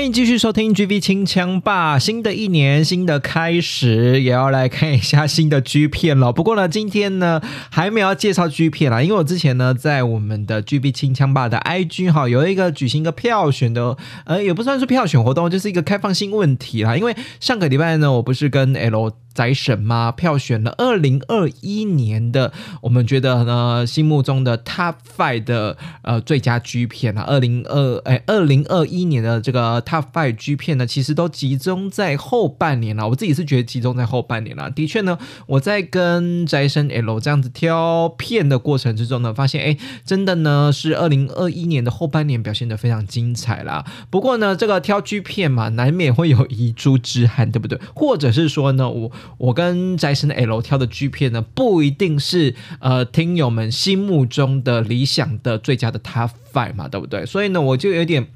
欢迎继续收听 GV 清枪吧。新的一年，新的开始，也要来看一下新的 G 片了。不过呢，今天呢还没有介绍 G 片啦，因为我之前呢在我们的 GV 清枪吧的 IG 哈有一个举行一个票选的，呃，也不算是票选活动，就是一个开放性问题啦。因为上个礼拜呢，我不是跟 L 宅神吗？票选了二零二一年的，我们觉得呢心目中的 Top Five 的呃最佳 G 片啊，二零二哎二零二一年的这个 Top Five G 片呢，其实都集中在后半年了。我自己是觉得集中在后半年了。的确呢，我在跟宅神 L 这样子挑片的过程之中呢，发现哎，真的呢是二零二一年的后半年表现的非常精彩啦。不过呢，这个挑 G 片嘛，难免会有遗珠之憾，对不对？或者是说呢，我我跟宅神 L 挑的 G 片呢，不一定是呃听友们心目中的理想的最佳的 Top Five 嘛，对不对？所以呢，我就有点。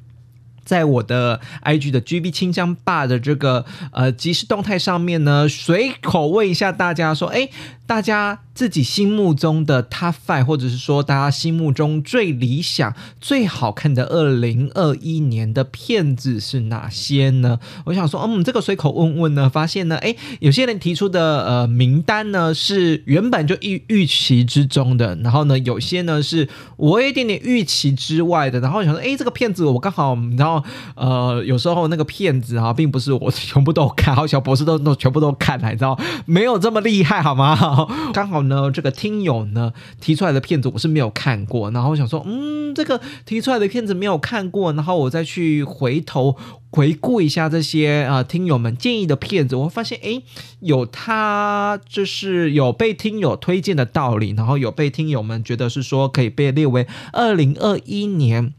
在我的 IG 的 GB 清江霸的这个呃即时动态上面呢，随口问一下大家说，哎，大家自己心目中的 Top Five，或者是说大家心目中最理想、最好看的二零二一年的片子是哪些呢？我想说，嗯，这个随口问问呢，发现呢，哎，有些人提出的呃名单呢是原本就预预期之中的，然后呢，有些呢是我有一点点预期之外的，然后想说，哎，这个片子我刚好，然后呃，有时候那个片子啊，并不是我 全部都看，好小博士都都全部都看了，你知道没有这么厉害好吗？刚好呢，这个听友呢提出来的片子我是没有看过，然后我想说，嗯，这个提出来的片子没有看过，然后我再去回头回顾一下这些啊听友们建议的片子，我会发现，哎，有他就是有被听友推荐的道理，然后有被听友们觉得是说可以被列为二零二一年。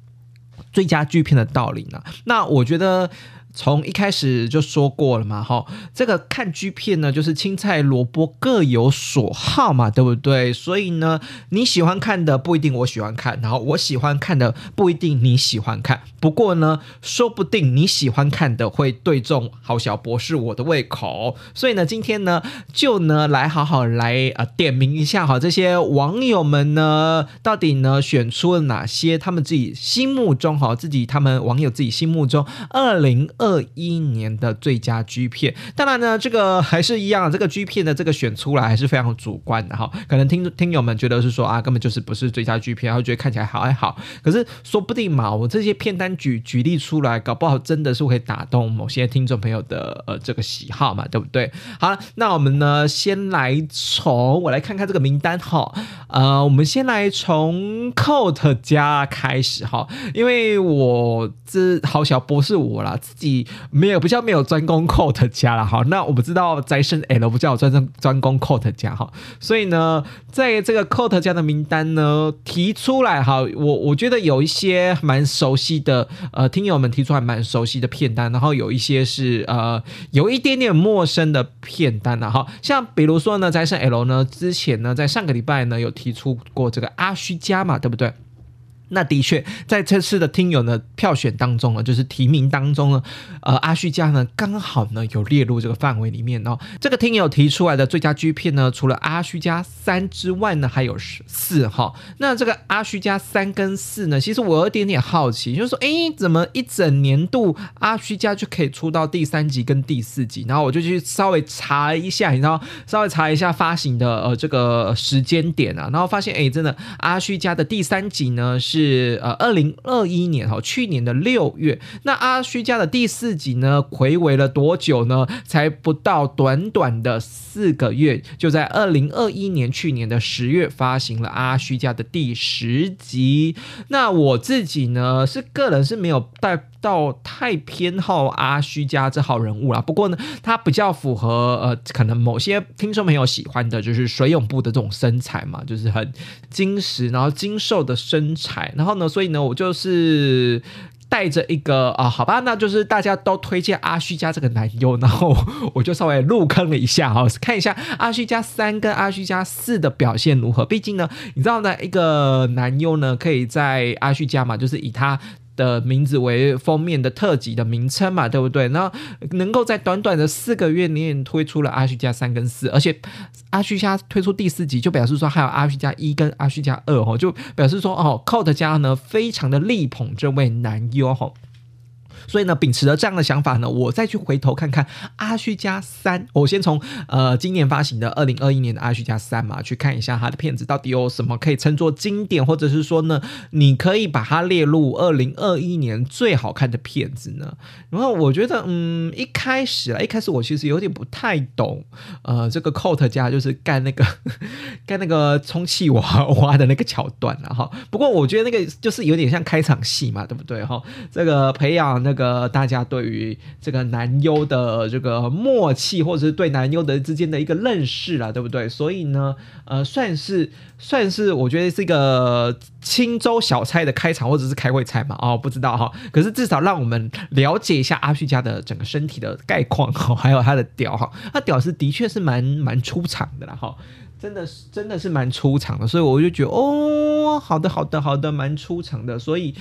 最佳剧片的道理呢？那我觉得从一开始就说过了嘛，哈，这个看剧片呢，就是青菜萝卜各有所好嘛，对不对？所以呢，你喜欢看的不一定我喜欢看，然后我喜欢看的不一定你喜欢看。不过呢，说不定你喜欢看的会对中好小博士我的胃口。所以呢，今天呢，就呢来好好来呃点名一下哈，这些网友们呢，到底呢选出了哪些他们自己心目中哈，自己他们网友自己心目中二零二二一年的最佳 G 片。当然呢，这个还是一样，这个 G 片的这个选出来还是非常主观的哈。可能听听友们觉得是说啊，根本就是不是最佳 G 片，然后觉得看起来好还好。可是说不定嘛，我这些片单。举举例出来，搞不好真的是会打动某些听众朋友的呃这个喜好嘛，对不对？好，那我们呢先来从我来看看这个名单哈，呃，我们先来从 Coat 家开始哈，因为我这好小博士我啦，自己没有不叫没有专攻 Coat 家了哈，那我们知道宅生 L 不叫专专专攻 Coat 家哈，所以呢，在这个 Coat 家的名单呢提出来哈，我我觉得有一些蛮熟悉的。呃，听友们提出来蛮熟悉的片单，然后有一些是呃有一点点陌生的片单的哈，像比如说呢，在生 L 呢之前呢，在上个礼拜呢有提出过这个阿虚家嘛，对不对？那的确，在这次的听友呢票选当中呢，就是提名当中呢，呃，阿虚家呢刚好呢有列入这个范围里面哦。这个听友提出来的最佳 G 片呢，除了阿虚家三之外呢，还有四哈。那这个阿虚家三跟四呢，其实我有点点好奇，就是说，哎，怎么一整年度阿虚家就可以出到第三集跟第四集？然后我就去稍微查一下，你知道，稍微查一下发行的呃这个时间点啊，然后发现，哎，真的阿虚家的第三集呢是。是呃，二零二一年哈，去年的六月。那阿虚家的第四集呢，回违了多久呢？才不到短短的四个月，就在二零二一年去年的十月发行了阿虚家的第十集。那我自己呢，是个人是没有带。到太偏好阿虚家这号人物啦。不过呢，他比较符合呃，可能某些听众朋友喜欢的就是水泳部的这种身材嘛，就是很精实，然后精瘦的身材。然后呢，所以呢，我就是带着一个啊，好吧，那就是大家都推荐阿虚家这个男优，然后我就稍微入坑了一下哈，看一下阿虚家三跟阿虚家四的表现如何。毕竟呢，你知道呢，一个男优呢，可以在阿虚家嘛，就是以他。的名字为封面的特辑的名称嘛，对不对？那能够在短短的四个月里面推出了阿虚加三跟四，而且阿虚加推出第四集，就表示说还有阿虚加一跟阿虚加二哦，就表示说哦，Code 家呢非常的力捧这位男优哈。所以呢，秉持着这样的想法呢，我再去回头看看《阿虚加三》，我先从呃今年发行的二零二一年的《阿虚加三》嘛，去看一下他的片子到底有什么可以称作经典，或者是说呢，你可以把它列入二零二一年最好看的片子呢？然后我觉得，嗯，一开始啊，一开始我其实有点不太懂，呃，这个 Coat 家就是干那个 干那个充气娃娃的那个桥段了哈。不过我觉得那个就是有点像开场戏嘛，对不对哈？这个培养那。个大家对于这个男优的这个默契，或者是对男优的之间的一个认识啦，对不对？所以呢，呃，算是算是我觉得是一个青州小菜的开场，或者是开会菜嘛，哦，不知道哈。可是至少让我们了解一下阿旭家的整个身体的概况哈，还有他的屌哈，他屌是的确是蛮蛮出场的啦哈。真的是真的是蛮出场的，所以我就觉得哦，好的好的好的，蛮出场的，所以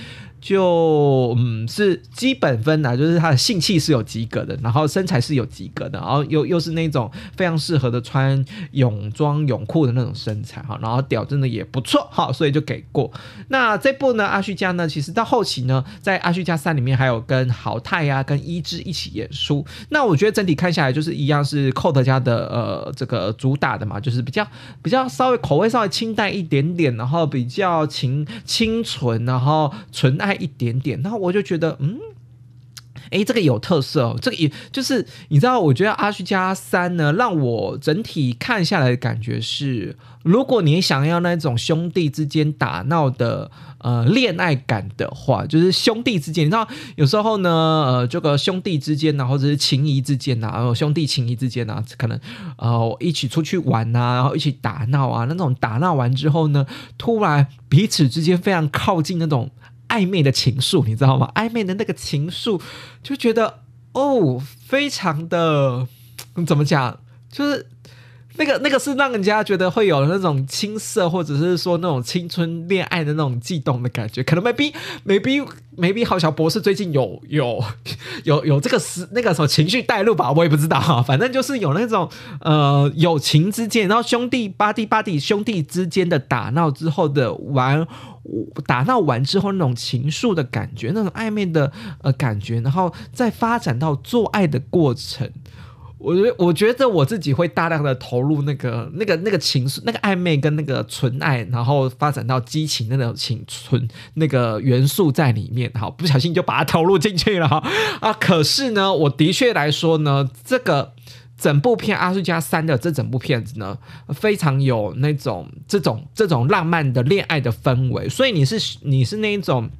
就嗯是基本分啊，就是他的性气是有及格的，然后身材是有及格的，然后又又是那种非常适合的穿泳装泳裤的那种身材哈，然后屌真的也不错哈，所以就给过。那这部呢，阿旭家呢，其实到后期呢，在阿旭家三里面还有跟豪泰呀、跟一之一起演出，那我觉得整体看下来就是一样是寇特家的呃这个主打的嘛，就是比较。比较稍微口味稍微清淡一点点，然后比较清清纯，然后纯爱一点点，然后我就觉得，嗯，哎，这个有特色哦，这个也就是你知道，我觉得阿虚加三呢，让我整体看下来的感觉是，如果你想要那种兄弟之间打闹的。呃，恋爱感的话，就是兄弟之间，你知道，有时候呢，呃，这个兄弟之间呐，或者是情谊之间呐，然后兄弟情谊之间呐，可能呃一起出去玩呐，然后一起打闹啊，那种打闹完之后呢，突然彼此之间非常靠近那种暧昧的情愫，你知道吗？暧昧的那个情愫，就觉得哦，非常的怎么讲，就是。那个那个是让人家觉得会有那种青涩，或者是说那种青春恋爱的那种悸动的感觉。可能 maybe maybe maybe 好小博士最近有有 有有这个是那个什么情绪带入吧，我也不知道哈。反正就是有那种呃友情之间，然后兄弟巴蒂巴蒂兄弟之间的打闹之后的玩打闹完之后那种情愫的感觉，那种暧昧的呃感觉，然后再发展到做爱的过程。我觉我觉得我自己会大量的投入那个那个那个情愫、那个暧昧跟那个纯爱，然后发展到激情那种情纯那个元素在里面，好不小心就把它投入进去了啊！可是呢，我的确来说呢，这个整部片《阿斯加三》的这整部片子呢，非常有那种这种这种浪漫的恋爱的氛围，所以你是你是那一种。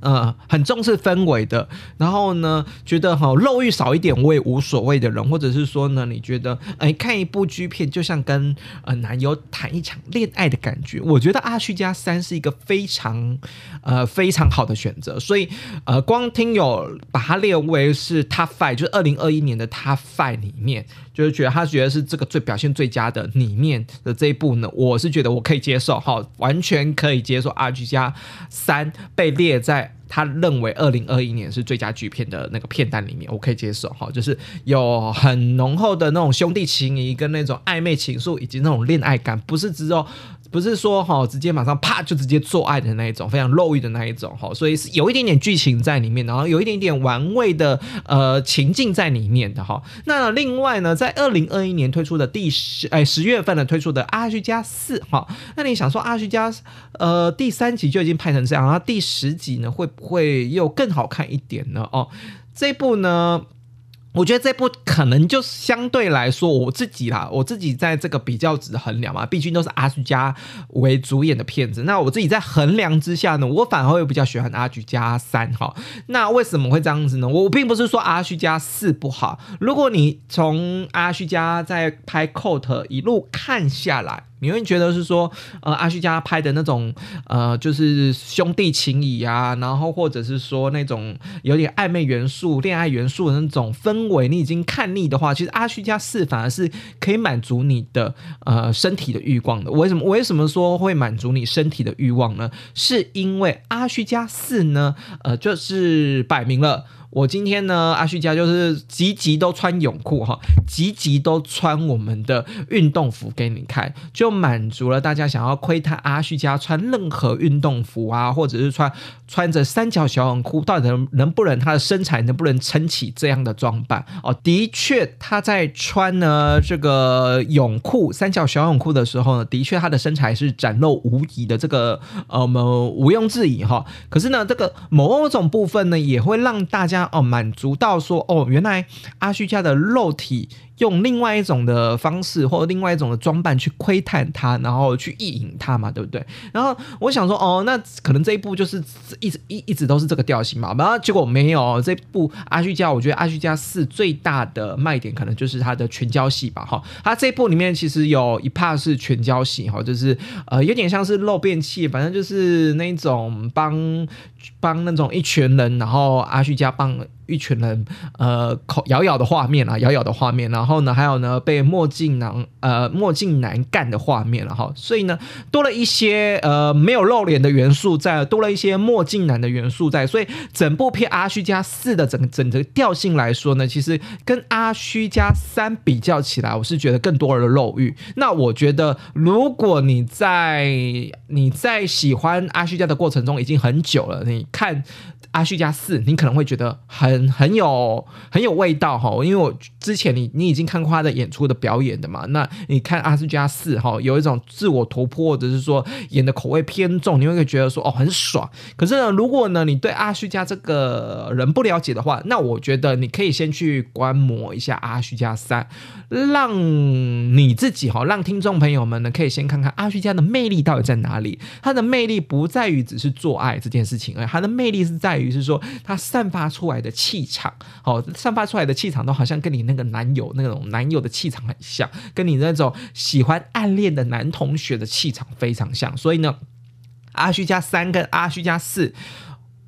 呃，很重视氛围的，然后呢，觉得哈肉欲少一点我也无所谓的人，或者是说呢，你觉得哎看一部剧片就像跟呃男友谈一场恋爱的感觉，我觉得《阿虚加三》是一个非常呃非常好的选择，所以呃光听友把它列为是 Top Five，就是二零二一年的 Top Five 里面。就是觉得他觉得是这个最表现最佳的里面的这一部呢，我是觉得我可以接受，哈，完全可以接受。R G 加三被列在他认为二零二一年是最佳剧片的那个片单里面，我可以接受，哈，就是有很浓厚的那种兄弟情谊跟那种暧昧情愫以及那种恋爱感，不是只有。不是说哈，直接马上啪就直接做爱的那一种，非常肉欲的那一种哈，所以是有一点点剧情在里面，然后有一点点玩味的呃情境在里面的哈。那另外呢，在二零二一年推出的第十哎十月份的推出的阿虚加四哈，那你想说阿虚加呃第三集就已经拍成这样，然后第十集呢会不会又更好看一点呢？哦，这部呢。我觉得这部可能就相对来说，我自己啦，我自己在这个比较值衡量嘛，毕竟都是阿虚加为主演的片子。那我自己在衡量之下呢，我反而会比较喜欢阿虚加三哈。那为什么会这样子呢？我并不是说阿虚加四不好，如果你从阿虚加在拍 cot 一路看下来。你会觉得是说，呃，阿虚家拍的那种，呃，就是兄弟情谊啊，然后或者是说那种有点暧昧元素、恋爱元素的那种氛围，你已经看腻的话，其实阿虚家四反而是可以满足你的呃身体的欲望的。为什么？为什么说会满足你身体的欲望呢？是因为阿虚家四呢，呃，就是摆明了。我今天呢，阿旭家就是集集都穿泳裤哈，集集都穿我们的运动服给你看，就满足了大家想要窥探阿旭家穿任何运动服啊，或者是穿穿着三角小泳裤，到底能能不能他的身材能不能撑起这样的装扮哦？的确，他在穿呢这个泳裤三角小泳裤的时候呢，的确他的身材是展露无遗的，这个呃我们毋庸置疑哈。可是呢，这个某种部分呢，也会让大家。哦，满足到说哦，原来阿虚家的肉体。用另外一种的方式，或者另外一种的装扮去窥探他，然后去意淫他嘛，对不对？然后我想说，哦，那可能这一部就是一直一一直都是这个调性嘛。然后结果没有这部阿虚家，我觉得阿虚家四最大的卖点可能就是它的全交戏吧。哈，它这部里面其实有一 part 是全交戏，哈，就是呃有点像是漏便器，反正就是那种帮帮那种一群人，然后阿虚家帮。一群人，呃，口咬咬的画面啊，咬咬的画面，然后呢，还有呢，被墨镜男，呃，墨镜男干的画面了哈，所以呢，多了一些呃没有露脸的元素在，多了一些墨镜男的元素在，所以整部片阿虚加四的整整个调性来说呢，其实跟阿虚加三比较起来，我是觉得更多的肉欲。那我觉得，如果你在你在喜欢阿虚加的过程中已经很久了，你看。阿虚加四，你可能会觉得很很有很有味道哈，因为我之前你你已经看过他的演出的表演的嘛，那你看阿虚加四哈，有一种自我突破，或者是说演的口味偏重，你会觉得说哦很爽。可是呢，如果呢你对阿虚加这个人不了解的话，那我觉得你可以先去观摩一下阿虚加三，让你自己哈，让听众朋友们呢可以先看看阿虚加的魅力到底在哪里。他的魅力不在于只是做爱这件事情，而他的魅力是在。于是说，他散发出来的气场，哦，散发出来的气场都好像跟你那个男友那种男友的气场很像，跟你那种喜欢暗恋的男同学的气场非常像。所以呢，阿虚加三跟阿虚加四，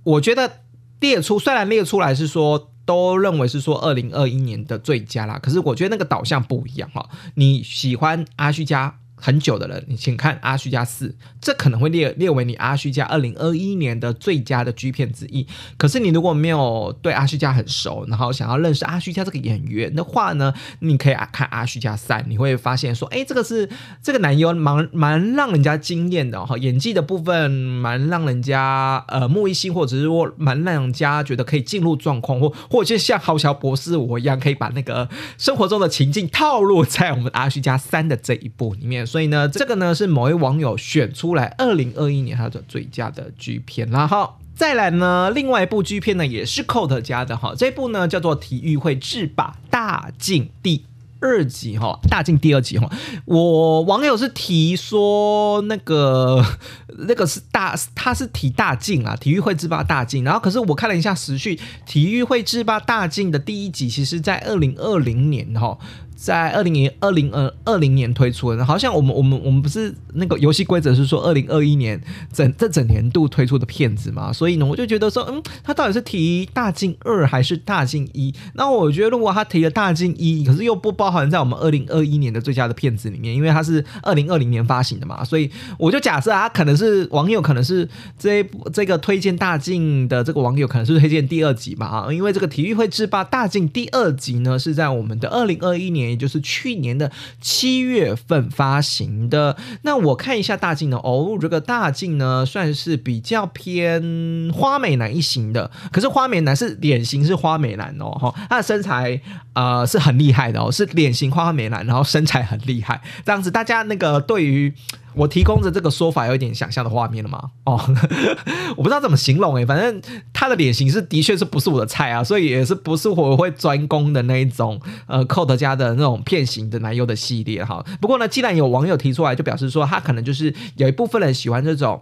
我觉得列出虽然列出来是说都认为是说二零二一年的最佳啦，可是我觉得那个导向不一样哈。你喜欢阿虚加？很久的人，你请看《阿虚加四》，这可能会列列为你阿虚加二零二一年的最佳的 G 片之一。可是你如果没有对阿虚加很熟，然后想要认识阿虚加这个演员的话呢，你可以看《阿虚加三》，你会发现说，哎，这个是这个男优蛮蛮让人家惊艳的哈，演技的部分蛮让人家呃目一新，或者是说蛮让人家觉得可以进入状况，或或者像豪乔博士我一样，可以把那个生活中的情境套路在我们阿虚加三的这一部里面。所以呢，这个呢是某位网友选出来二零二一年他的最佳的剧片然后再来呢，另外一部剧片呢也是 Coat 家的哈，这部呢叫做《体育会制霸大镜》第二集哈，大镜第二集哈。我网友是提说那个 那个是大，他是提大镜啊，体育会制霸大镜。然后可是我看了一下时序，体育会制霸大镜的第一集，其实在二零二零年哈。在二零年二零二二零年推出的，好像我们我们我们不是那个游戏规则是说二零二一年整这整年度推出的片子嘛？所以呢，我就觉得说，嗯，他到底是提大镜二还是大镜一？那我觉得如果他提了大镜一，可是又不包含在我们二零二一年的最佳的片子里面，因为它是二零二零年发行的嘛，所以我就假设啊，可能是网友可能是这这个推荐大镜的这个网友可能是推荐第二集嘛啊，因为这个体育会制霸大镜第二集呢是在我们的二零二一年。也就是去年的七月份发行的。那我看一下大镜呢，哦，这个大镜呢算是比较偏花美男一型的。可是花美男是脸型是花美男哦，哈，他的身材呃是很厉害的哦，是脸型花美男，然后身材很厉害。这样子，大家那个对于我提供的这个说法有一点想象的画面了吗？哦，我不知道怎么形容诶，反正他的脸型是的确是不是我的菜啊，所以也是不是我会专攻的那一种呃 c o d 家的那种片型的男优的系列哈。不过呢，既然有网友提出来，就表示说他可能就是有一部分人喜欢这种。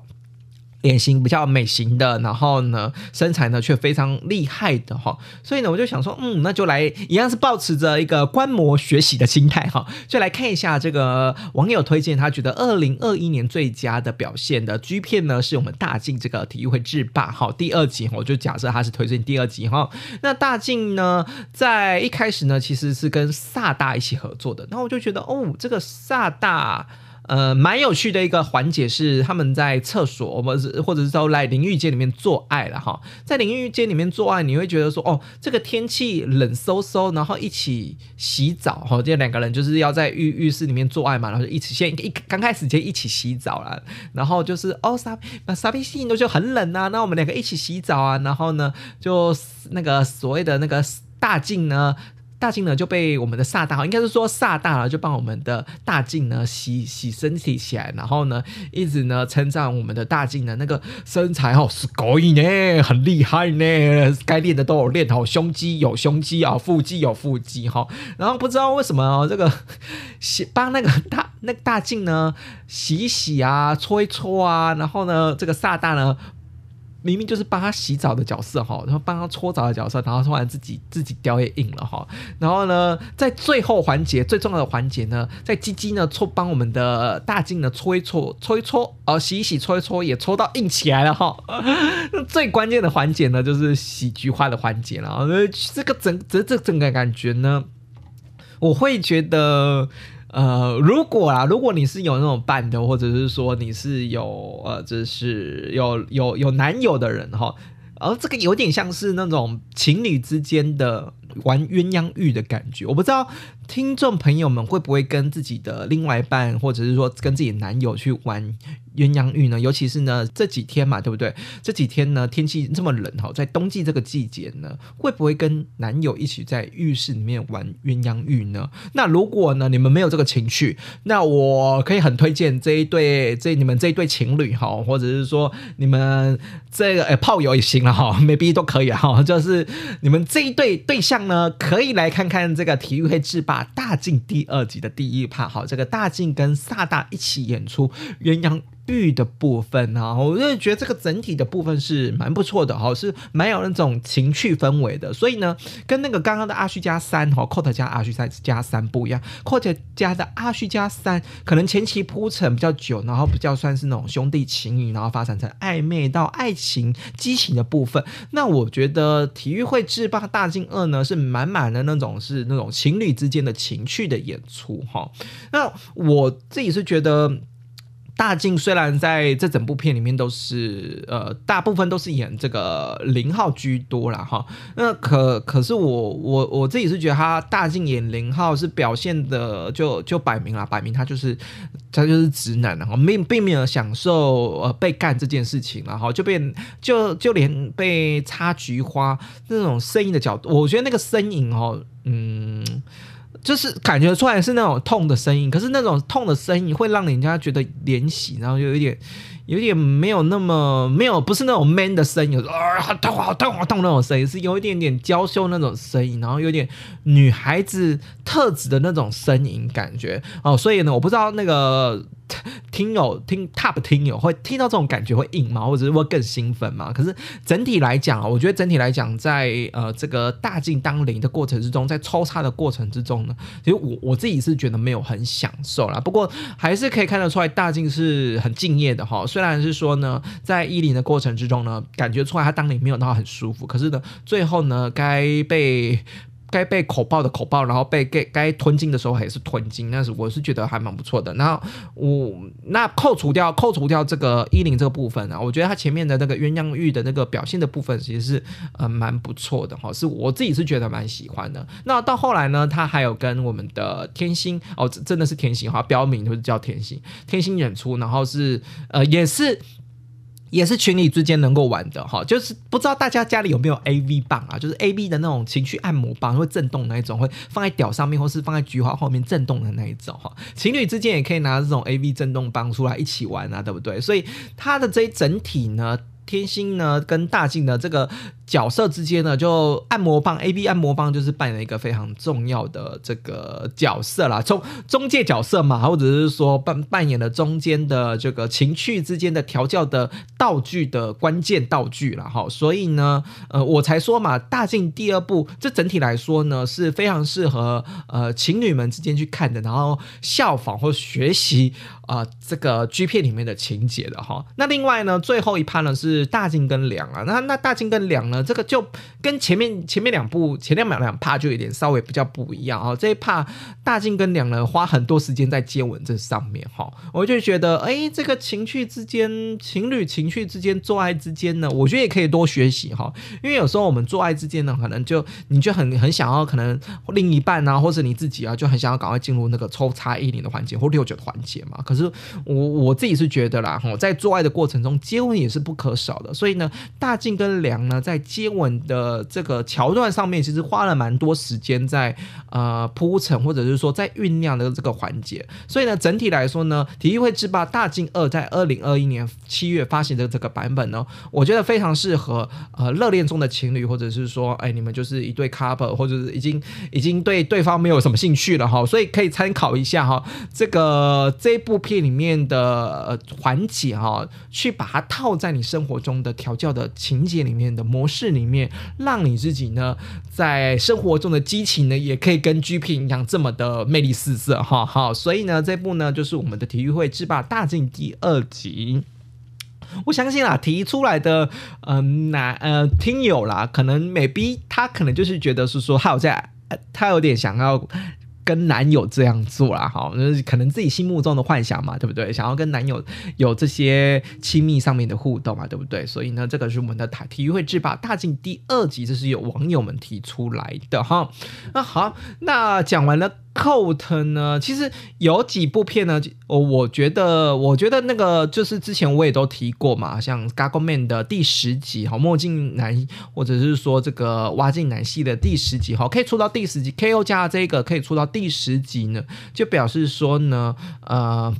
脸型比较美型的，然后呢，身材呢却非常厉害的哈，所以呢，我就想说，嗯，那就来一样是保持着一个观摩学习的心态哈，就来看一下这个网友推荐，他觉得二零二一年最佳的表现的 G 片呢，是我们大靖这个体育会制霸哈，第二集我就假设他是推荐第二集哈，那大靖呢，在一开始呢，其实是跟萨大一起合作的，那我就觉得哦，这个萨大。呃，蛮有趣的一个环节是他们在厕所，我们是或者是说来淋浴间里面做爱了哈。在淋浴间里面做爱，你会觉得说，哦，这个天气冷飕飕，然后一起洗澡哈，这两个人就是要在浴浴室里面做爱嘛，然后就一起先一刚开始就一起洗澡了，然后就是哦，傻傻逼心都就很冷啊，那我们两个一起洗澡啊，然后呢，就那个所谓的那个大镜呢。大靖呢就被我们的萨大，应该是说萨大了，就帮我们的大靖呢洗洗身体起来，然后呢一直呢称赞我们的大靖的那个身材哦是可以呢，很厉害呢，该练的都有练好，胸肌有胸肌啊，腹肌有腹肌哈，然后不知道为什么这个洗帮那个大那个大靖呢洗一洗啊，搓一搓啊，然后呢这个萨大呢。明明就是帮他洗澡的角色哈，然后帮他搓澡的角色，然后突然自己自己掉也硬了哈。然后呢，在最后环节最重要的环节呢，在鸡鸡呢搓帮我们的大镜呢搓一搓搓一搓，哦洗一洗搓一搓也搓到硬起来了哈。那最关键的环节呢，就是洗菊花的环节了。呃，这个整这这整个感觉呢，我会觉得。呃，如果啦，如果你是有那种伴的，或者是说你是有呃，就是有有有男友的人哈，而这个有点像是那种情侣之间的玩鸳鸯浴的感觉，我不知道。听众朋友们会不会跟自己的另外一半，或者是说跟自己男友去玩鸳鸯浴呢？尤其是呢这几天嘛，对不对？这几天呢天气这么冷哈，在冬季这个季节呢，会不会跟男友一起在浴室里面玩鸳鸯浴呢？那如果呢你们没有这个情绪，那我可以很推荐这一对这你们这一对情侣哈，或者是说你们这个诶炮友也行了哈，maybe 都可以哈，就是你们这一对对象呢，可以来看看这个体育会制霸。大靖第二集的第一趴好，这个大靖跟萨大一起演出鸳鸯。玉的部分啊，我就觉得这个整体的部分是蛮不错的哈，是蛮有那种情趣氛围的。所以呢，跟那个刚刚的阿虚加三哈，Cot 加阿虚加加三不一样，Cot 加的阿虚加三可能前期铺陈比较久，然后比较算是那种兄弟情谊，然后发展成暧昧到爱情激情的部分。那我觉得体育会制霸大金二呢，是满满的那种是那种情侣之间的情趣的演出哈。那我自己是觉得。大靖虽然在这整部片里面都是呃大部分都是演这个零号居多了哈，那可可是我我我自己是觉得他大靖演零号是表现的就就摆明了摆明他就是他就是直男然后并并没有享受呃被干这件事情然后就被就就连被插菊花那种声音的角度，我觉得那个声音哦嗯。就是感觉出来是那种痛的声音，可是那种痛的声音会让人家觉得怜惜，然后有点。有点没有那么没有，不是那种 man 的声音，啊，好痛好痛好痛那种声音，是有一点点娇羞那种声音，然后有点女孩子特质的那种声音感觉哦，所以呢，我不知道那个 听友听 top 听友会听到这种感觉会硬吗，或者是会更兴奋吗？可是整体来讲啊，我觉得整体来讲，在呃这个大进当零的过程之中，在抽插的过程之中呢，其实我我自己是觉得没有很享受啦，不过还是可以看得出来大进是很敬业的哈。虽然是说呢，在一零的过程之中呢，感觉出来他当年没有到很舒服，可是呢，最后呢，该被该被口爆的口爆，然后被该该吞进的时候还是吞进，那是我是觉得还蛮不错的。然后我那扣除掉扣除掉这个依林这个部分啊，我觉得他前面的那个鸳鸯浴的那个表现的部分，其实是呃蛮不错的哈，是我自己是觉得蛮喜欢的。那到后来呢，他还有跟我们的天星哦，真的是天星哈，标明就是叫天星，天星演出，然后是呃也是。也是情侣之间能够玩的哈，就是不知道大家家里有没有 A V 棒啊，就是 A V 的那种情绪按摩棒，会震动那一种，会放在屌上面，或是放在菊花后面震动的那一种哈。情侣之间也可以拿这种 A V 震动棒出来一起玩啊，对不对？所以它的这一整体呢。天星呢，跟大镜的这个角色之间呢，就按摩棒 A B 按摩棒就是扮演一个非常重要的这个角色啦，中中介角色嘛，或者是说扮扮演了中间的这个情趣之间的调教的道具的关键道具了哈。所以呢，呃，我才说嘛，大靖第二部这整体来说呢是非常适合呃情侣们之间去看的，然后效仿或学习啊这个 G 片里面的情节的哈。那另外呢，最后一趴呢是。大镜跟梁啊，那那大镜跟梁呢？这个就跟前面前面两部前两秒两帕就有点稍微比较不一样啊。这一帕大靖跟两呢，花很多时间在接吻这上面哈，我就觉得哎，这个情趣之间，情侣情趣之间，做爱之间呢，我觉得也可以多学习哈。因为有时候我们做爱之间呢，可能就你就很很想要，可能另一半啊，或者你自己啊，就很想要赶快进入那个抽插一零的环节或六九的环节嘛。可是我我自己是觉得啦，哈，在做爱的过程中，接吻也是不可。少的，所以呢，大靖跟梁呢，在接吻的这个桥段上面，其实花了蛮多时间在呃铺陈，或者是说在酝酿的这个环节。所以呢，整体来说呢，体育会制霸大进二在二零二一年七月发行的这个版本呢，我觉得非常适合呃热恋中的情侣，或者是说，哎，你们就是一对 couple，或者是已经已经对对方没有什么兴趣了哈，所以可以参考一下哈，这个这部片里面的呃环节哈，去把它套在你生活。中的调教的情节里面的模式里面，让你自己呢，在生活中的激情呢，也可以跟 G 片一样这么的魅力四射哈。好，所以呢，这部呢就是我们的体育会制霸大进第二集。我相信啊，提出来的嗯，男呃听友啦，可能 maybe 他可能就是觉得是说，他有在，他有点想要。跟男友这样做啦，哈，就是可能自己心目中的幻想嘛，对不对？想要跟男友有这些亲密上面的互动嘛，对不对？所以呢，这个是我们的台体育会制霸大镜第二集，这是有网友们提出来的哈。那好，那讲完了。Coat 呢？其实有几部片呢，我我觉得，我觉得那个就是之前我也都提过嘛，像《g a g o Man》的第十集哈，墨镜男，或者是说这个挖镜男系的第十集哈，可以出到第十集，K.O. 加这个可以出到第十集呢，就表示说呢，呃，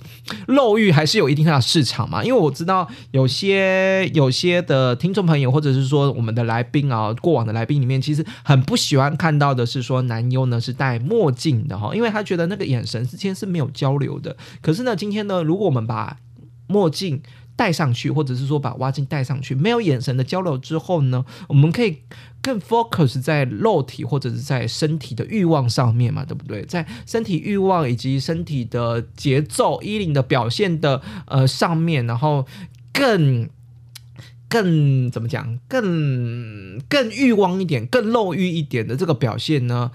漏欲还是有一定的市场嘛。因为我知道有些有些的听众朋友，或者是说我们的来宾啊，过往的来宾里面，其实很不喜欢看到的是说男优呢是戴墨镜的哈。因为他觉得那个眼神之间是没有交流的。可是呢，今天呢，如果我们把墨镜戴上去，或者是说把挖镜戴上去，没有眼神的交流之后呢，我们可以更 focus 在肉体或者是在身体的欲望上面嘛，对不对？在身体欲望以及身体的节奏、衣领的表现的呃上面，然后更更怎么讲？更更欲望一点、更肉欲一点的这个表现呢？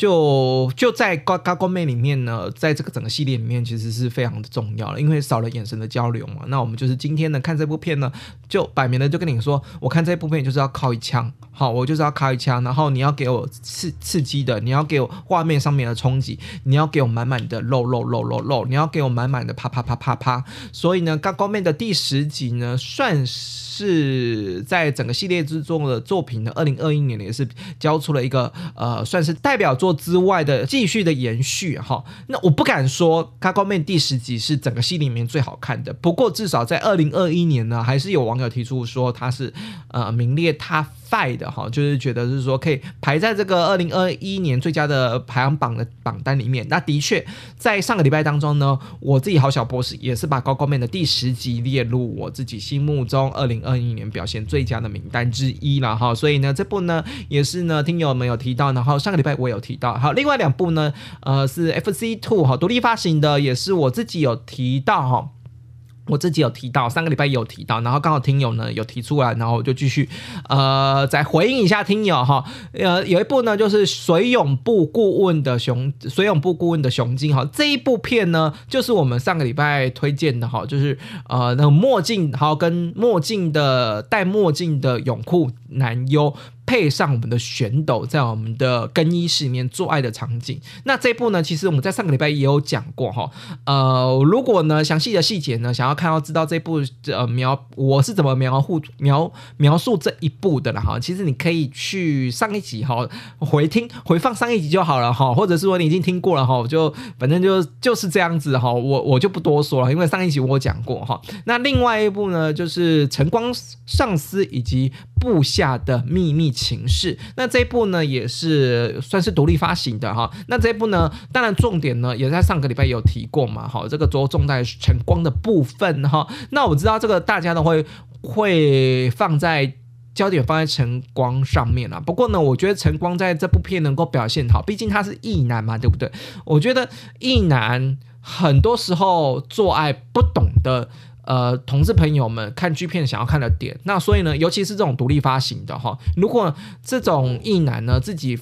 就就在《高高光妹》里面呢，在这个整个系列里面，其实是非常的重要了，因为少了眼神的交流嘛。那我们就是今天呢看这部片呢，就摆明了就跟你说，我看这部片就是要靠一枪，好，我就是要靠一枪，然后你要给我刺刺激的，你要给我画面上面的冲击，你要给我满满的肉肉肉肉肉，你要给我满满的啪啪啪啪啪。所以呢，《高光妹》的第十集呢，算是是在整个系列之中的作品呢，二零二一年呢也是交出了一个呃，算是代表作。之外的继续的延续哈，那我不敢说《卡高妹》第十集是整个系列里面最好看的，不过至少在二零二一年呢，还是有网友提出说它是呃名列他。Five 的哈，就是觉得是说可以排在这个二零二一年最佳的排行榜的榜单里面。那的确，在上个礼拜当中呢，我自己好小博士也是把高高妹的第十集列入我自己心目中二零二一年表现最佳的名单之一了哈。所以呢，这部呢也是呢听友们有提到，然后上个礼拜我有提到。好，另外两部呢，呃，是 FC Two 哈独立发行的，也是我自己有提到哈。我自己有提到，上个礼拜有提到，然后刚好听友呢有提出来，然后我就继续呃再回应一下听友哈。呃，有一部呢就是水泳部顾问的熊，水泳部顾问的熊精哈。这一部片呢就是我们上个礼拜推荐的哈，就是呃那个墨镜，好跟墨镜的戴墨镜的泳裤男优。配上我们的旋斗在我们的更衣室里面做爱的场景。那这部呢，其实我们在上个礼拜也有讲过哈。呃，如果呢详细的细节呢，想要看到知道这部呃描我是怎么描述描描述这一部的了哈，其实你可以去上一集哈回听回放上一集就好了哈，或者是说你已经听过了哈，就反正就就是这样子哈，我我就不多说了，因为上一集我讲过哈。那另外一部呢，就是晨光上司以及。部下的秘密情事，那这一部呢也是算是独立发行的哈。那这一部呢，当然重点呢也在上个礼拜有提过嘛，哈，这个着重在晨光的部分哈。那我知道这个大家都会会放在焦点放在晨光上面啊。不过呢，我觉得晨光在这部片能够表现好，毕竟他是异男嘛，对不对？我觉得异男很多时候做爱不懂得。呃，同志朋友们看剧片想要看的点，那所以呢，尤其是这种独立发行的哈，如果这种艺男呢自己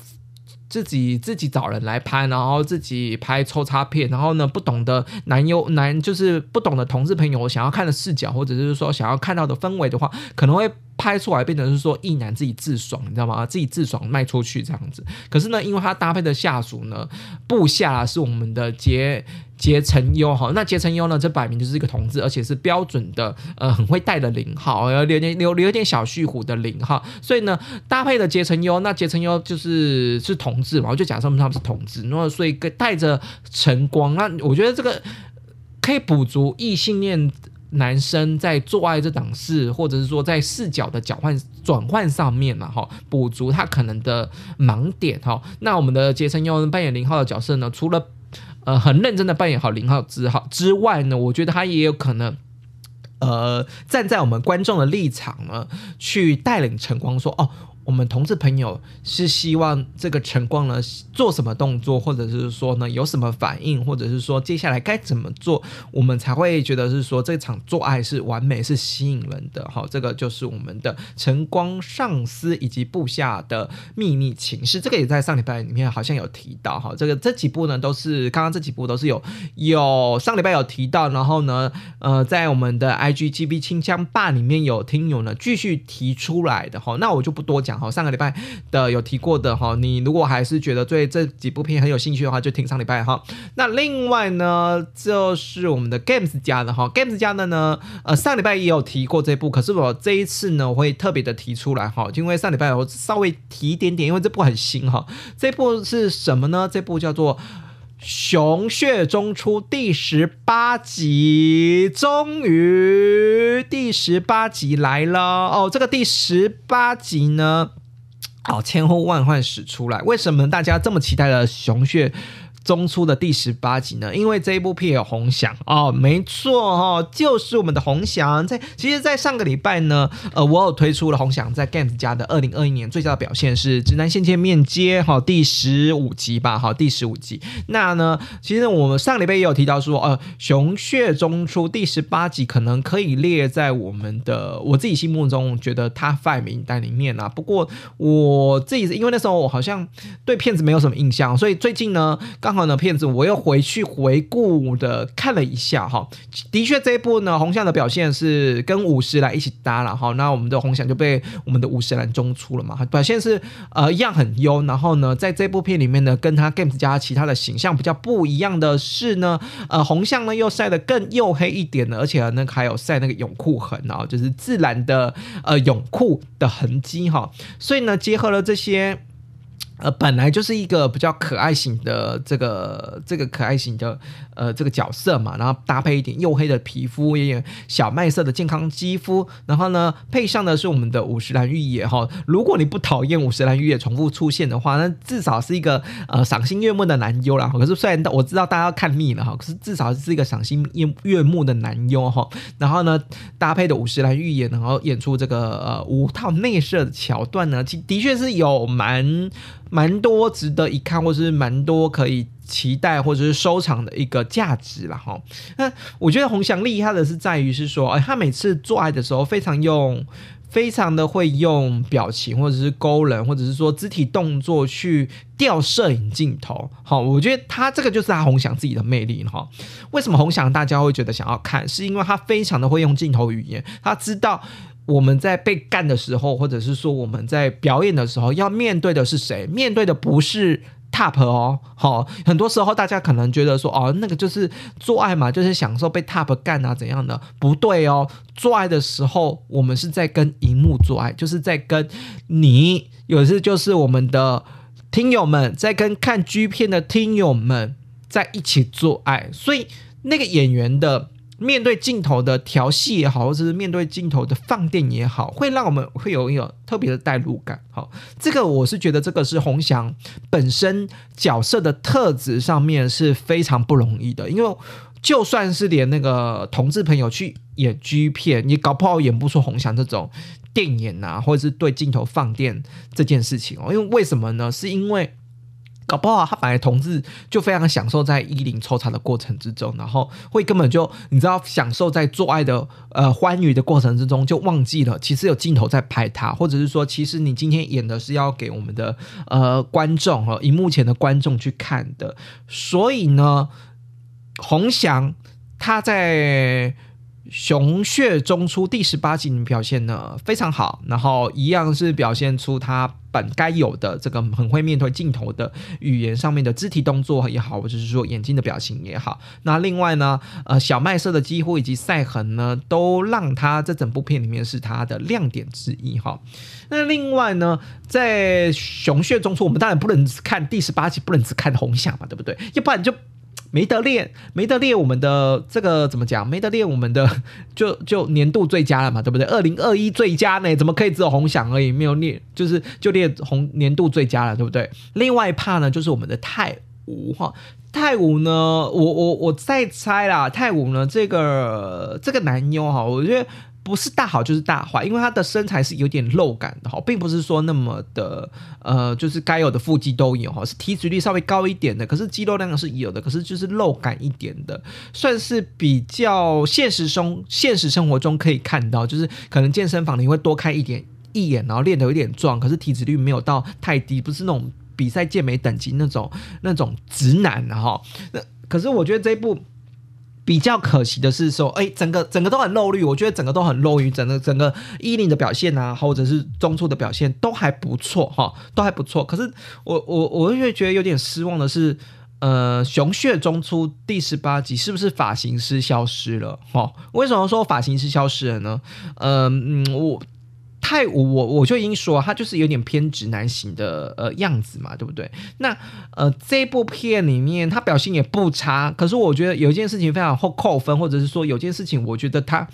自己自己找人来拍，然后自己拍抽插片，然后呢不懂得男优男就是不懂得同事朋友想要看的视角，或者是说想要看到的氛围的话，可能会。拍出来变成是说一男自己自爽，你知道吗？自己自爽卖出去这样子。可是呢，因为他搭配的下属呢，部下是我们的结结成优哈。那结成优呢，这摆明就是一个同志，而且是标准的呃很会带的零号，有点有有点小虚虎的零号。所以呢，搭配的结成优，那结成优就是是同志嘛，我就假设他们是同志，然后所以带着晨光，那我觉得这个可以补足异性恋。男生在做爱这档事，或者是说在视角的转换转换上面嘛，哈，补足他可能的盲点哈。那我们的杰森又扮演零号的角色呢，除了呃很认真的扮演好零号之好之外呢，我觉得他也有可能呃站在我们观众的立场呢，去带领晨光说哦。我们同志朋友是希望这个晨光呢做什么动作，或者是说呢有什么反应，或者是说接下来该怎么做，我们才会觉得是说这场做爱是完美、是吸引人的。哈，这个就是我们的晨光上司以及部下的秘密情事。这个也在上礼拜里面好像有提到。哈，这个这几部呢都是刚刚这几部都是有有上礼拜有提到，然后呢，呃，在我们的 IGGB 清枪霸里面有听友呢继续提出来的。哈，那我就不多讲。好，上个礼拜的有提过的哈，你如果还是觉得对这几部片很有兴趣的话，就听上礼拜哈。那另外呢，就是我们的 Games 家的哈，Games 家的呢，呃，上礼拜也有提过这部，可是我这一次呢，我会特别的提出来哈，因为上礼拜我稍微提一点点，因为这部很新哈。这部是什么呢？这部叫做。熊穴中出第十八集，终于第十八集来了哦！这个第十八集呢，哦，千呼万唤始出来，为什么大家这么期待的熊穴？中出的第十八集呢？因为这一部片有红翔哦，没错哈，就是我们的红翔。在其实，在上个礼拜呢，呃，我有推出了红翔在 Games 家的二零二一年最佳的表现是《直男线见面接》哈，第十五集吧，哈，第十五集。那呢，其实我们上礼拜也有提到说，呃，熊血中出第十八集可能可以列在我们的我自己心目中觉得他 five 名单里面啊。不过我自己因为那时候我好像对片子没有什么印象，所以最近呢，刚。后呢，片子我又回去回顾的看了一下哈，的确这一部呢，红翔的表现是跟五十来一起搭了哈，那我们的红翔就被我们的五十岚中出了嘛，表现是呃一样很优，然后呢，在这部片里面呢，跟他 Games 加其他的形象比较不一样的是呢，呃红象呢又晒得更黝黑一点的，而且呢还有晒那个泳裤痕啊，就是自然的呃泳裤的痕迹哈，所以呢结合了这些。呃，本来就是一个比较可爱型的这个这个可爱型的呃这个角色嘛，然后搭配一点黝黑的皮肤，有点小麦色的健康肌肤，然后呢配上的是我们的五十岚御野哈。如果你不讨厌五十岚御野重复出现的话，那至少是一个呃赏心悦目的男优啦。可是虽然我知道大家看腻了哈，可是至少是一个赏心悦悦目的男优哈。然后呢搭配的五十岚御野，然后演出这个呃五套内射的桥段呢，其的确是有蛮。蛮多值得一看，或是蛮多可以期待或者是收藏的一个价值了哈。那我觉得洪翔厉害的是在于是说，哎，他每次做爱的时候非常用，非常的会用表情或者是勾人，或者是说肢体动作去吊摄影镜头。好，我觉得他这个就是他洪翔自己的魅力哈。为什么洪翔大家会觉得想要看，是因为他非常的会用镜头语言，他知道。我们在被干的时候，或者是说我们在表演的时候，要面对的是谁？面对的不是 top 哦，好，很多时候大家可能觉得说，哦，那个就是做爱嘛，就是享受被 top 干啊怎样的？不对哦，做爱的时候，我们是在跟荧幕做爱，就是在跟你，有时就是我们的听友们，在跟看 G 片的听友们在一起做爱，所以那个演员的。面对镜头的调戏也好，或者是面对镜头的放电也好，会让我们会有一种特别的代入感。好，这个我是觉得这个是洪翔本身角色的特质上面是非常不容易的，因为就算是连那个同志朋友去演 G 片，你搞不好演不出洪翔这种电影啊，或者是对镜头放电这件事情哦。因为为什么呢？是因为。搞不好他本来同志就非常享受在衣领抽查的过程之中，然后会根本就你知道享受在做爱的呃欢愉的过程之中，就忘记了其实有镜头在拍他，或者是说其实你今天演的是要给我们的呃观众和荧幕前的观众去看的，所以呢，洪翔他在。熊血中出第十八集表现呢非常好，然后一样是表现出他本该有的这个很会面对镜头的语言上面的肢体动作也好，或者是说眼睛的表情也好。那另外呢，呃，小麦色的几乎以及赛痕呢，都让他这整部片里面是他的亮点之一哈。那另外呢，在熊血中出，我们当然不能只看第十八集，不能只看红霞嘛，对不对？要不然就。没得练，没得练，我们的这个怎么讲？没得练，我们的 就就年度最佳了嘛，对不对？二零二一最佳呢，怎么可以只有红响而已？没有练，就是就练红年度最佳了，对不对？另外一帕呢，就是我们的泰武哈，泰武呢，我我我再猜啦，泰武呢，这个这个男优哈，我觉得。不是大好就是大坏，因为他的身材是有点肉感的哈，并不是说那么的呃，就是该有的腹肌都有哈，是体脂率稍微高一点的，可是肌肉量是有的，可是就是肉感一点的，算是比较现实生现实生活中可以看到，就是可能健身房你会多看一点一眼，然后练得有点壮，可是体脂率没有到太低，不是那种比赛健美等级那种那种直男哈。那可是我觉得这一部。比较可惜的是说，哎，整个整个都很漏绿，我觉得整个都很漏绿整个整个伊林的表现啊，或者是中处的表现都还不错哈，都还不错。可是我我我越觉得有点失望的是，呃，熊血中出第十八集是不是发型师消失了？哈，为什么说发型师消失了呢？嗯嗯，我。太武，我我就已经说他就是有点偏直男型的呃样子嘛，对不对？那呃这部片里面他表现也不差，可是我觉得有一件事情非常后扣分，或者是说有件事情我觉得他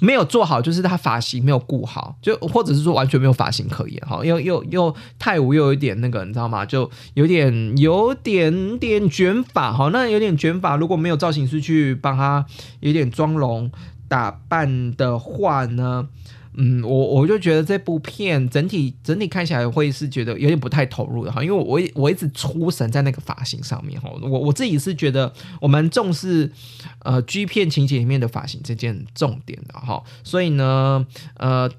没有做好，就是他发型没有顾好，就或者是说完全没有发型可言哈，又又又太武又有一点那个你知道吗？就有点有点点卷发哈，那有点卷发，如果没有造型师去帮他有点妆容打扮的话呢？嗯，我我就觉得这部片整体整体看起来会是觉得有点不太投入的哈，因为我我一直出神在那个发型上面哈，我我自己是觉得我们重视呃 G 片情节里面的发型这件重点的哈，所以呢呃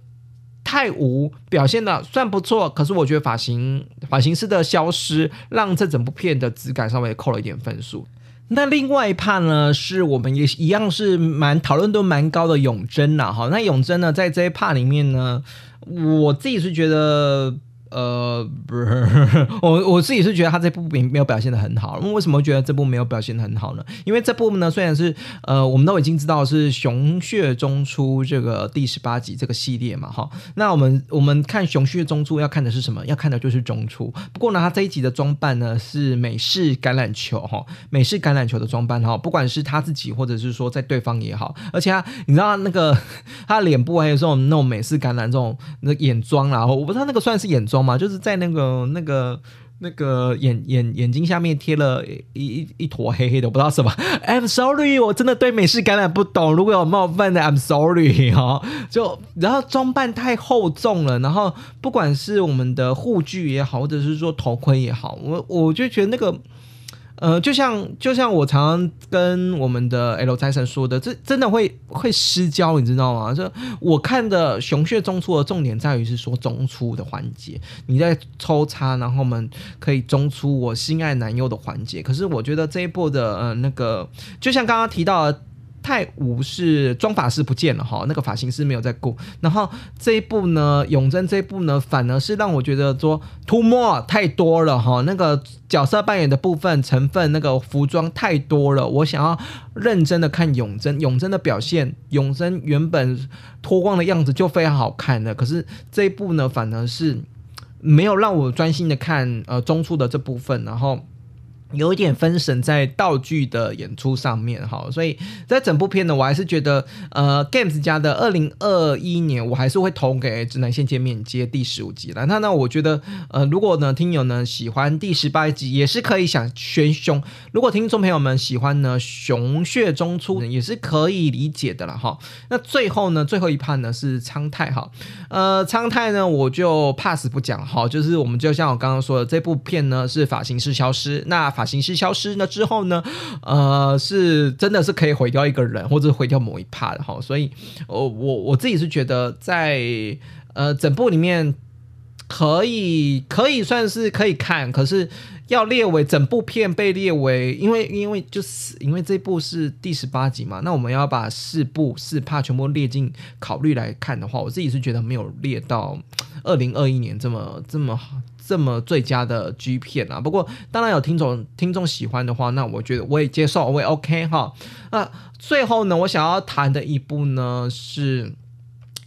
太无表现的算不错，可是我觉得发型发型师的消失让这整部片的质感稍微扣了一点分数。那另外一派呢，是我们也一样是蛮讨论度蛮高的永贞呐，哈，那永贞呢，在这一派里面呢，我自己是觉得。呃，不是，我我自己是觉得他这部没没有表现的很好。那为什么觉得这部没有表现的很好呢？因为这部呢，虽然是呃，我们都已经知道是《熊血中出》这个第十八集这个系列嘛，哈。那我们我们看《熊血中出》要看的是什么？要看的就是中出。不过呢，他这一集的装扮呢是美式橄榄球，哈，美式橄榄球的装扮，哈，不管是他自己或者是说在对方也好，而且他你知道那个 他脸部还有这种那种美式橄榄这种那眼妆然后我不知道那个算是眼妆。嘛，就是在那个那个那个眼眼眼睛下面贴了一一一坨黑黑的，我不知道什么。I'm sorry，我真的对美式橄榄不懂，如果有冒犯的，I'm sorry 哈。就然后装扮太厚重了，然后不管是我们的护具也好，或者是说头盔也好，我我就觉得那个。呃，就像就像我常常跟我们的 L 财神说的，这真的会会失焦，你知道吗？就我看的熊血中出的重点在于是说中出的环节，你在抽插，然后我们可以中出我心爱男优的环节。可是我觉得这一部的呃那个，就像刚刚提到。太武是妆法师不见了哈，那个发型师没有在顾。然后这一部呢，永贞这一部呢，反而是让我觉得说 too more 太多了哈，那个角色扮演的部分成分，那个服装太多了。我想要认真的看永贞，永贞的表现，永贞原本脱光的样子就非常好看的，可是这一部呢，反而是没有让我专心的看呃中出的这部分，然后。有一点分神在道具的演出上面哈，所以在整部片呢，我还是觉得呃，Games 家的二零二一年，我还是会投给《指南线见面接》第十五集了。那那我觉得呃，如果呢听友呢喜欢第十八集，也是可以想选熊。如果听众朋友们喜欢呢熊血中出，也是可以理解的了哈。那最后呢，最后一判呢是昌泰哈，呃，昌泰呢我就 pass 不讲哈，就是我们就像我刚刚说的，这部片呢是发型师消失，那发形式消失那之后呢，呃，是真的是可以毁掉一个人，或者毁掉某一 part 哈，所以，我我我自己是觉得在呃整部里面可以可以算是可以看，可是要列为整部片被列为，因为因为就是因为这部是第十八集嘛，那我们要把四部四 part 全部列进考虑来看的话，我自己是觉得没有列到二零二一年这么这么好。这么最佳的 G 片啊！不过当然有听众听众喜欢的话，那我觉得我也接受，我也 OK 哈。那最后呢，我想要谈的一部呢是。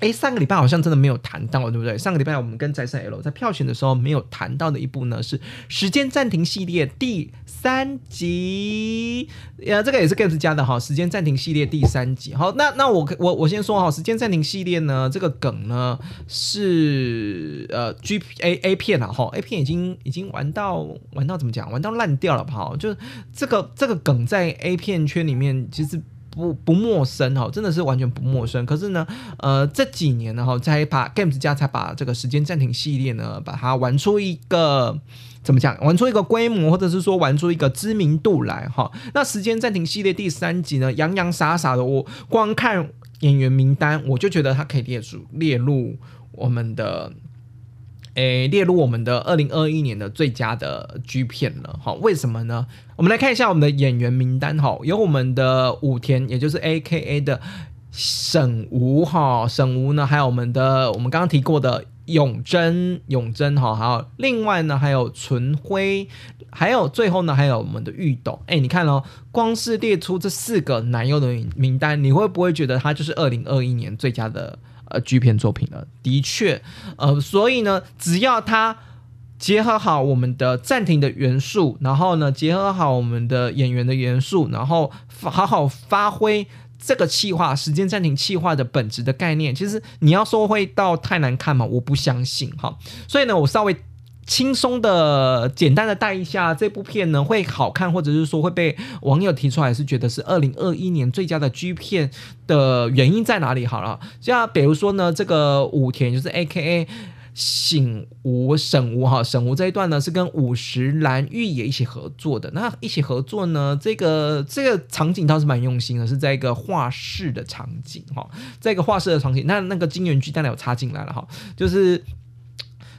哎，上个礼拜好像真的没有谈到，对不对？上个礼拜我们跟宅生 L 在票选的时候没有谈到的一部呢，是《时间暂停》系列第三集。呃，这个也是 Games 家的哈，《时间暂停》系列第三集。好，那那我我我先说哈，《时间暂停》系列呢，这个梗呢是呃 G P A A 片啊，哈，A 片已经已经玩到玩到怎么讲？玩到烂掉了，哈，就是这个这个梗在 A 片圈里面其实。不不陌生哈，真的是完全不陌生。可是呢，呃，这几年呢哈，才把 Games 家才把这个时间暂停系列呢，把它玩出一个怎么讲，玩出一个规模，或者是说玩出一个知名度来哈。那时间暂停系列第三集呢，洋洋洒洒的，我光看演员名单，我就觉得它可以列入列入我们的。诶，列入我们的二零二一年的最佳的 G 片了，哈，为什么呢？我们来看一下我们的演员名单，哈，有我们的武田，也就是 A K A 的沈吴，哈，沈吴呢，还有我们的我们刚刚提过的永贞，永贞，哈，还有另外呢，还有纯辉，还有最后呢，还有我们的玉斗，哎，你看哦，光是列出这四个男优的名单，你会不会觉得他就是二零二一年最佳的？呃，G 片作品了，的确，呃，所以呢，只要它结合好我们的暂停的元素，然后呢，结合好我们的演员的元素，然后好好发挥这个气化时间暂停气化的本质的概念，其实你要说会到太难看吗？我不相信哈。所以呢，我稍微。轻松的、简单的带一下这部片呢，会好看，或者是说会被网友提出来，是觉得是二零二一年最佳的 G 片的原因在哪里？好了，像比如说呢，这个武田就是 A K A 醒吴沈吴哈，沈吴这一段呢是跟五十岚玉也一起合作的。那一起合作呢，这个这个场景倒是蛮用心的，是在一个画室的场景哈，在一个画室的场景，那那个金元剧当然有插进来了哈，就是。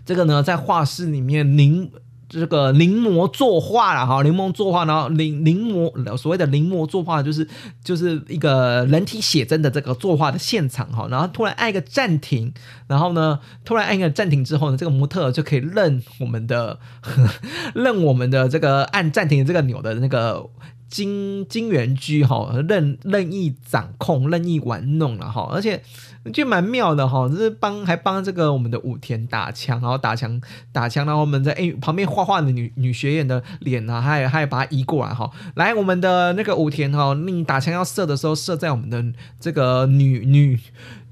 这个呢，在画室里面临这个临摹作画了哈，临摹作画，然后临临摹所谓的临摹作画，就是就是一个人体写真的这个作画的现场哈，然后突然按一个暂停，然后呢，突然按一个暂停之后呢，这个模特就可以认我们的 认我们的这个按暂停这个钮的那个。金金元居哈任任意掌控任意玩弄了哈，而且就蛮妙的哈，就是帮还帮这个我们的武田打枪，然后打枪打枪，然后我们在哎旁边画画的女女学员的脸啊，还还把它移过来哈，来我们的那个武田哈，你打枪要射的时候射在我们的这个女女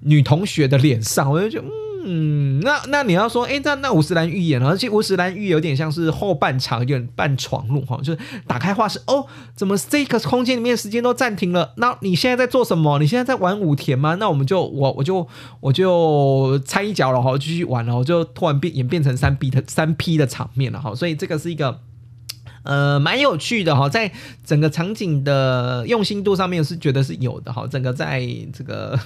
女同学的脸上，我就觉得嗯。嗯，那那你要说，哎，那那五十岚预言，而且五十岚预言有点像是后半场有点半闯入哈，就是打开画室，哦，怎么这个空间里面时间都暂停了？那你现在在做什么？你现在在玩武田吗？那我们就我我就我就掺一脚了哈，继续玩了，我就突然变演变成三 B 的三 P 的场面了哈，所以这个是一个呃蛮有趣的哈，在整个场景的用心度上面是觉得是有的哈，整个在这个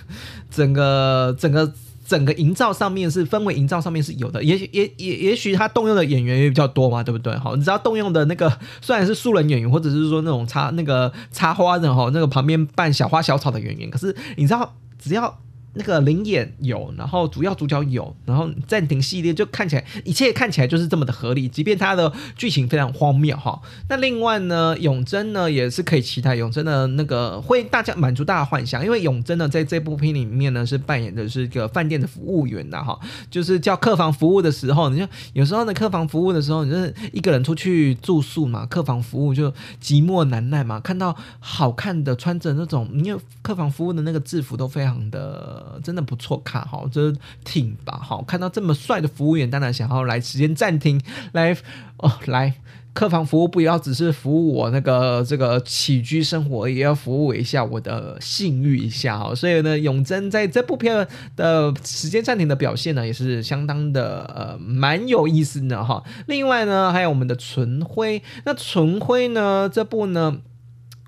整个整个。整个营造上面是氛围营造上面是有的，也也也也许他动用的演员也比较多嘛，对不对？好，你知道动用的那个 虽然是素人演员，或者是说那种插那个插花的哈，那个旁边扮小花小草的演员，可是你知道只要。那个灵眼有，然后主要主角有，然后暂停系列就看起来一切看起来就是这么的合理，即便它的剧情非常荒谬哈。那另外呢，永贞呢也是可以期待永贞的那个会大家满足大家幻想，因为永贞呢在这部片里面呢是扮演的是一个饭店的服务员的哈，就是叫客房服务的时候，你就有时候呢客房服务的时候，你就是一个人出去住宿嘛，客房服务就寂寞难耐嘛，看到好看的穿着那种因为客房服务的那个制服都非常的。呃，真的不错看哈，这挺吧哈，看到这么帅的服务员，当然想要来时间暂停，来哦来客房服务，不要只是服务我那个这个起居生活，也要服务一下我的性欲一下哈。所以呢，永贞在这部片的时间暂停的表现呢，也是相当的呃蛮有意思的哈。另外呢，还有我们的纯辉，那纯辉呢这部呢。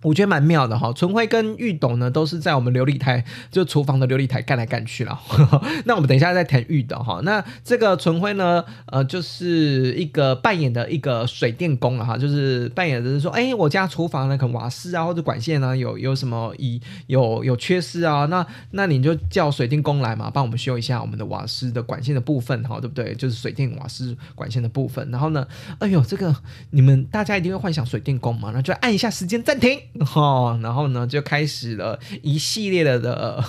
我觉得蛮妙的哈，纯辉跟玉斗呢都是在我们琉璃台，就厨房的琉璃台干来干去了。那我们等一下再谈玉斗哈。那这个纯辉呢，呃，就是一个扮演的一个水电工了哈，就是扮演的是说，哎，我家厨房呢，可能瓦斯啊或者管线呢有有什么以有有缺失啊，那那你就叫水电工来嘛，帮我们修一下我们的瓦斯的管线的部分哈，对不对？就是水电瓦斯管线的部分。然后呢，哎呦，这个你们大家一定会幻想水电工嘛，那就按一下时间暂停。哈，然后呢，就开始了一系列的的，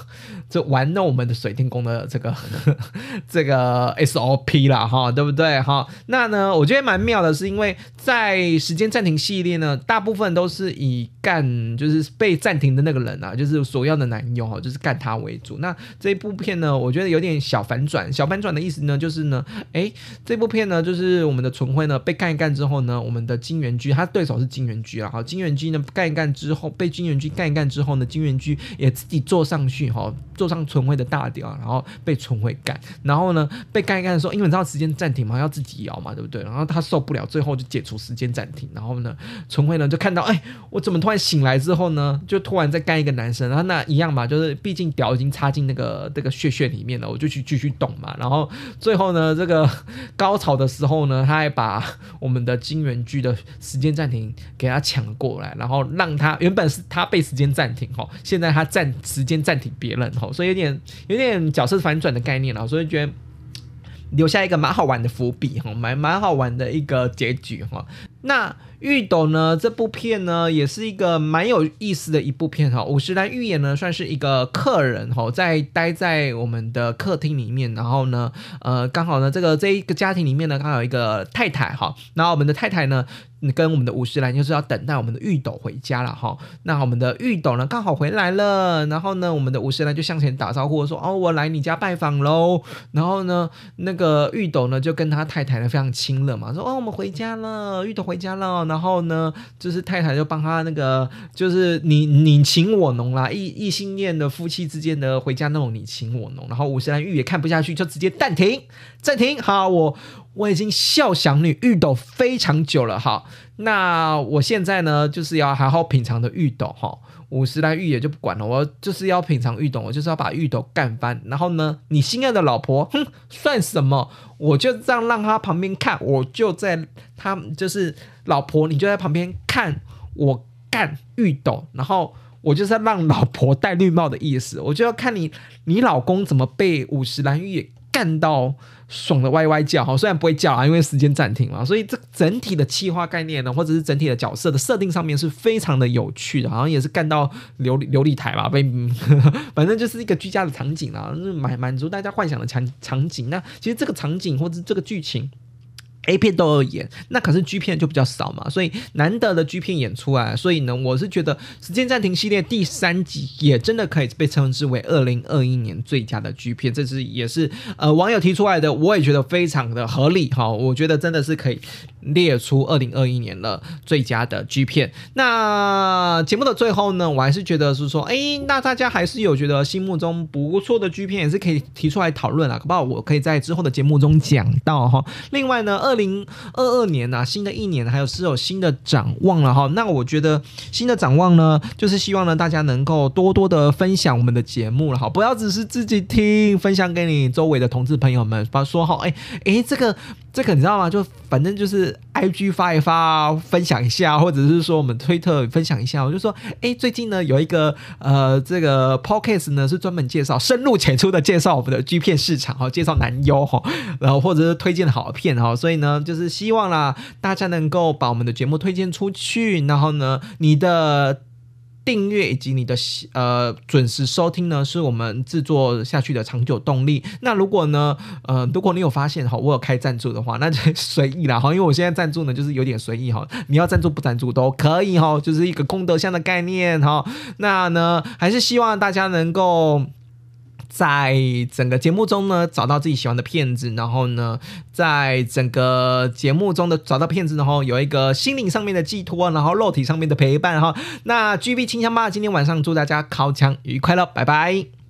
就玩弄我们的水电工的这个 这个 SOP 啦，哈，对不对？哈，那呢，我觉得蛮妙的，是因为在时间暂停系列呢，大部分都是以干就是被暂停的那个人啊，就是所要的男友哈，就是干他为主。那这一部片呢，我觉得有点小反转，小反转的意思呢，就是呢，哎，这部片呢，就是我们的纯辉呢被干一干之后呢，我们的金元居他对手是金元居啊，好，金元居呢干一干。之后被金元居干一干之后呢，金元居也自己坐上去哈，坐上纯辉的大屌，然后被纯辉干，然后呢被干一干的时候，因为你知道时间暂停嘛，要自己摇嘛，对不对？然后他受不了，最后就解除时间暂停，然后呢纯辉呢就看到，哎，我怎么突然醒来之后呢，就突然在干一个男生，然后那一样嘛，就是毕竟屌已经插进那个这个血血里面了，我就去继续动嘛，然后最后呢这个高潮的时候呢，他还把我们的金元居的时间暂停给他抢过来，然后让。他原本是他被时间暂停哈，现在他暂时间暂停别人哈，所以有点有点角色反转的概念了，所以觉得留下一个蛮好玩的伏笔哈，蛮蛮好玩的一个结局哈。那玉斗呢？这部片呢，也是一个蛮有意思的一部片哈。五十岚预言呢，算是一个客人哈，在待在我们的客厅里面，然后呢，呃，刚好呢，这个这一个家庭里面呢，刚好有一个太太哈，然后我们的太太呢。跟我们的五十岚就是要等待我们的玉斗回家了哈。那我们的玉斗呢，刚好回来了。然后呢，我们的五十岚就向前打招呼说：“哦，我来你家拜访喽。”然后呢，那个玉斗呢就跟他太太呢非常亲热嘛，说：“哦，我们回家了，玉斗回回家了。”然后呢，就是太太就帮他那个，就是你你情我浓啦，异异性恋的夫妻之间的回家那种你情我浓。然后五十岚玉也看不下去，就直接暂停，暂停。好，我。我已经笑想你玉斗非常久了好，那我现在呢就是要好好品尝的玉斗哈，五十来玉也就不管了，我就是要品尝玉斗，我就是要把玉斗干翻。然后呢，你心爱的老婆，哼，算什么？我就这样让他旁边看，我就在他就是老婆，你就在旁边看我干玉斗，然后我就是要让老婆戴绿帽的意思，我就要看你你老公怎么被五十蓝玉干到。爽的歪歪叫哈，虽然不会叫啊，因为时间暂停嘛，所以这整体的气化概念呢，或者是整体的角色的设定上面是非常的有趣的，好像也是干到琉璃琉璃台吧，被 反正就是一个居家的场景啊，满满足大家幻想的场场景。那其实这个场景或者这个剧情。A 片都有演，那可是 G 片就比较少嘛，所以难得的 G 片演出来，所以呢，我是觉得《时间暂停》系列第三集也真的可以被称之为二零二一年最佳的 G 片，这是也是呃网友提出来的，我也觉得非常的合理哈，我觉得真的是可以列出二零二一年的最佳的 G 片。那节目的最后呢，我还是觉得是说，哎，那大家还是有觉得心目中不错的 G 片，也是可以提出来讨论啊，好不好？我可以在之后的节目中讲到哈。另外呢，二零二二年呢，新的一年还有是有新的展望了哈。那我觉得新的展望呢，就是希望呢大家能够多多的分享我们的节目了哈，不要只是自己听，分享给你周围的同志朋友们，把说哈，哎哎，这个这个你知道吗？就反正就是 I G 发一发，分享一下，或者是说我们推特分享一下。我就说，哎，最近呢有一个呃这个 podcast 呢是专门介绍深入浅出的介绍我们的 G 片市场哈，介绍男优哈，然后或者是推荐好片哈，所以呢就是希望啦大家能够把我们的节目推荐出去，然后呢你的。订阅以及你的呃准时收听呢，是我们制作下去的长久动力。那如果呢，呃，如果你有发现哈，我有开赞助的话，那就随意啦哈，因为我现在赞助呢就是有点随意哈，你要赞助不赞助都可以哈，就是一个功德箱的概念哈。那呢，还是希望大家能够。在整个节目中呢，找到自己喜欢的片子，然后呢，在整个节目中的找到片子，然后有一个心灵上面的寄托，然后肉体上面的陪伴哈。那 G B 清香吧，今天晚上祝大家烤枪愉快了，拜拜。